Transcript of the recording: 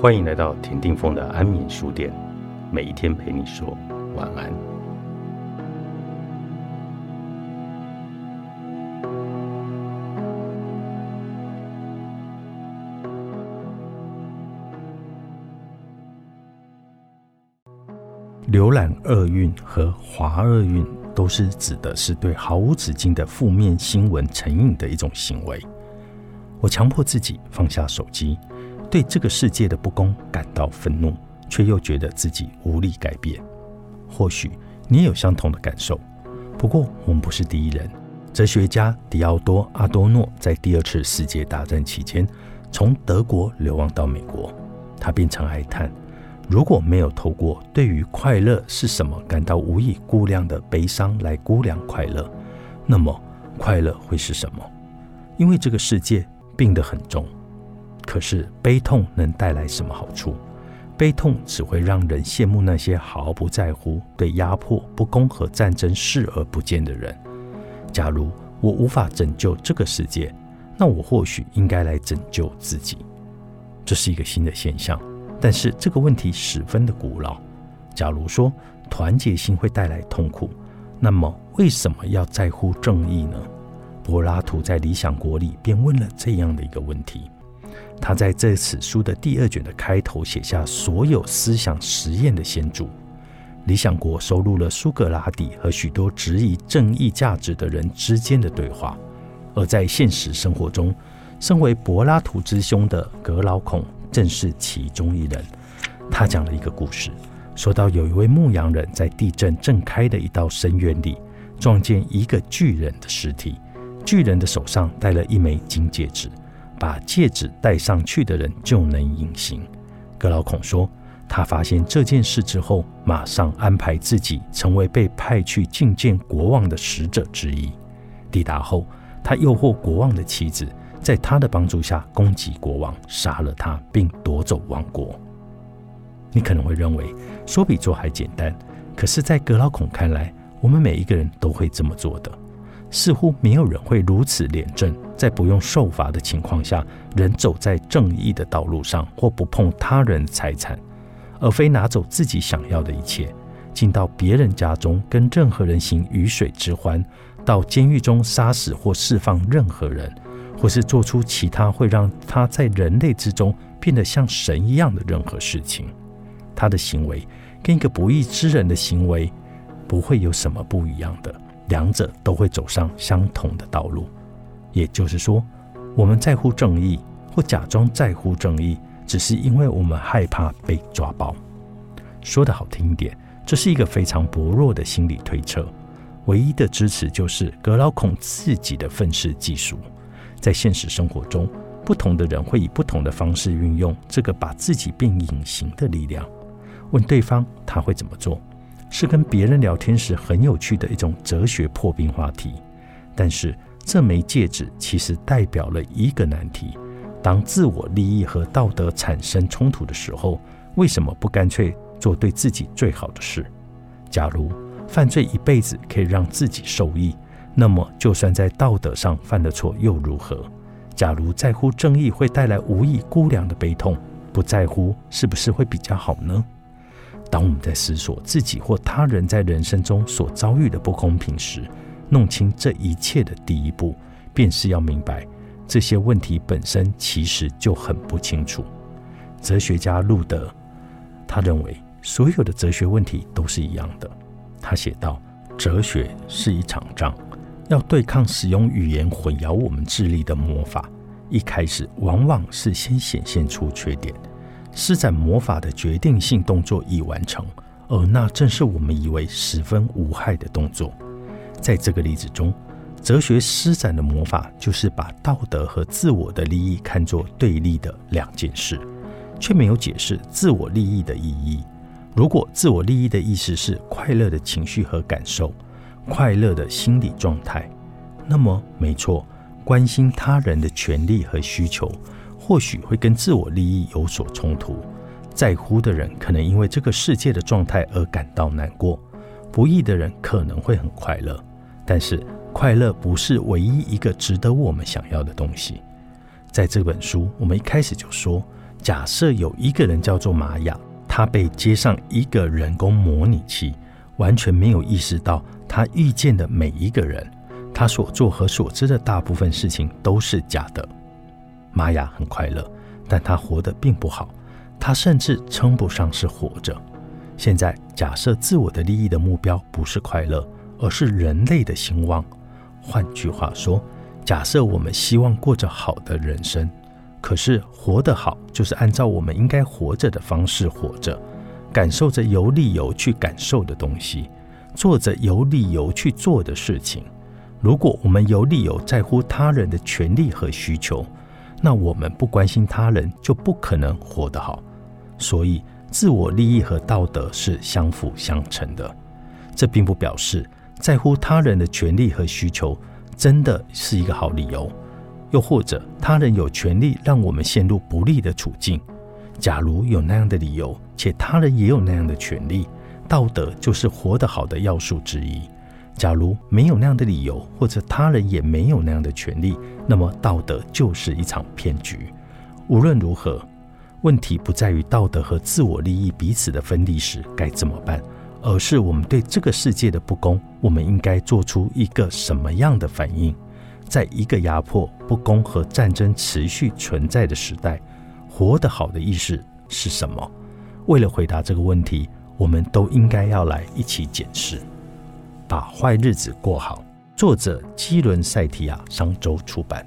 欢迎来到田定峰的安眠书店，每一天陪你说晚安。浏览厄运和滑厄运，都是指的是对毫无止境的负面新闻成瘾的一种行为。我强迫自己放下手机。对这个世界的不公感到愤怒，却又觉得自己无力改变。或许你也有相同的感受。不过我们不是第一人。哲学家迪奥多·阿多诺在第二次世界大战期间从德国流亡到美国，他便曾哀叹：如果没有透过对于快乐是什么感到无以估量的悲伤来估量快乐，那么快乐会是什么？因为这个世界病得很重。可是悲痛能带来什么好处？悲痛只会让人羡慕那些毫不在乎、对压迫、不公和战争视而不见的人。假如我无法拯救这个世界，那我或许应该来拯救自己。这是一个新的现象，但是这个问题十分的古老。假如说团结心会带来痛苦，那么为什么要在乎正义呢？柏拉图在《理想国》里便问了这样的一个问题。他在这此书的第二卷的开头写下所有思想实验的先祖，《理想国》收录了苏格拉底和许多质疑正义价值的人之间的对话。而在现实生活中，身为柏拉图之兄的格劳孔正是其中一人。他讲了一个故事，说到有一位牧羊人在地震正开的一道深渊里，撞见一个巨人的尸体，巨人的手上戴了一枚金戒指。把戒指戴上去的人就能隐形。格劳孔说，他发现这件事之后，马上安排自己成为被派去觐见国王的使者之一。抵达后，他诱惑国王的妻子，在他的帮助下攻击国王，杀了他，并夺走王国。你可能会认为说比做还简单，可是，在格劳孔看来，我们每一个人都会这么做的。似乎没有人会如此廉政，在不用受罚的情况下，仍走在正义的道路上，或不碰他人财产，而非拿走自己想要的一切，进到别人家中跟任何人行鱼水之欢，到监狱中杀死或释放任何人，或是做出其他会让他在人类之中变得像神一样的任何事情。他的行为跟一个不义之人的行为不会有什么不一样的。两者都会走上相同的道路，也就是说，我们在乎正义或假装在乎正义，只是因为我们害怕被抓包。说的好听一点，这是一个非常薄弱的心理推测。唯一的支持就是格劳孔自己的愤世嫉俗。在现实生活中，不同的人会以不同的方式运用这个把自己变隐形的力量。问对方他会怎么做？是跟别人聊天时很有趣的一种哲学破冰话题，但是这枚戒指其实代表了一个难题：当自我利益和道德产生冲突的时候，为什么不干脆做对自己最好的事？假如犯罪一辈子可以让自己受益，那么就算在道德上犯了错又如何？假如在乎正义会带来无以估量的悲痛，不在乎是不是会比较好呢？当我们在思索自己或他人在人生中所遭遇的不公平时，弄清这一切的第一步，便是要明白这些问题本身其实就很不清楚。哲学家路德，他认为所有的哲学问题都是一样的。他写道：“哲学是一场仗，要对抗使用语言混淆我们智力的魔法。一开始往往是先显现出缺点。”施展魔法的决定性动作已完成，而那正是我们以为十分无害的动作。在这个例子中，哲学施展的魔法就是把道德和自我的利益看作对立的两件事，却没有解释自我利益的意义。如果自我利益的意思是快乐的情绪和感受、快乐的心理状态，那么没错，关心他人的权利和需求。或许会跟自我利益有所冲突，在乎的人可能因为这个世界的状态而感到难过，不义的人可能会很快乐。但是快乐不是唯一一个值得我们想要的东西。在这本书，我们一开始就说，假设有一个人叫做玛雅，他被接上一个人工模拟器，完全没有意识到他遇见的每一个人，他所做和所知的大部分事情都是假的。玛雅很快乐，但他活得并不好，他甚至称不上是活着。现在假设自我的利益的目标不是快乐，而是人类的兴旺。换句话说，假设我们希望过着好的人生。可是活得好，就是按照我们应该活着的方式活着，感受着有理由去感受的东西，做着有理由去做的事情。如果我们有理由在乎他人的权利和需求，那我们不关心他人，就不可能活得好。所以，自我利益和道德是相辅相成的。这并不表示在乎他人的权利和需求真的是一个好理由。又或者，他人有权利让我们陷入不利的处境。假如有那样的理由，且他人也有那样的权利，道德就是活得好的要素之一。假如没有那样的理由，或者他人也没有那样的权利，那么道德就是一场骗局。无论如何，问题不在于道德和自我利益彼此的分离时该怎么办，而是我们对这个世界的不公，我们应该做出一个什么样的反应。在一个压迫、不公和战争持续存在的时代，活得好的意识是什么？为了回答这个问题，我们都应该要来一起检视。把坏日子过好。作者基伦·塞提亚，商周出版。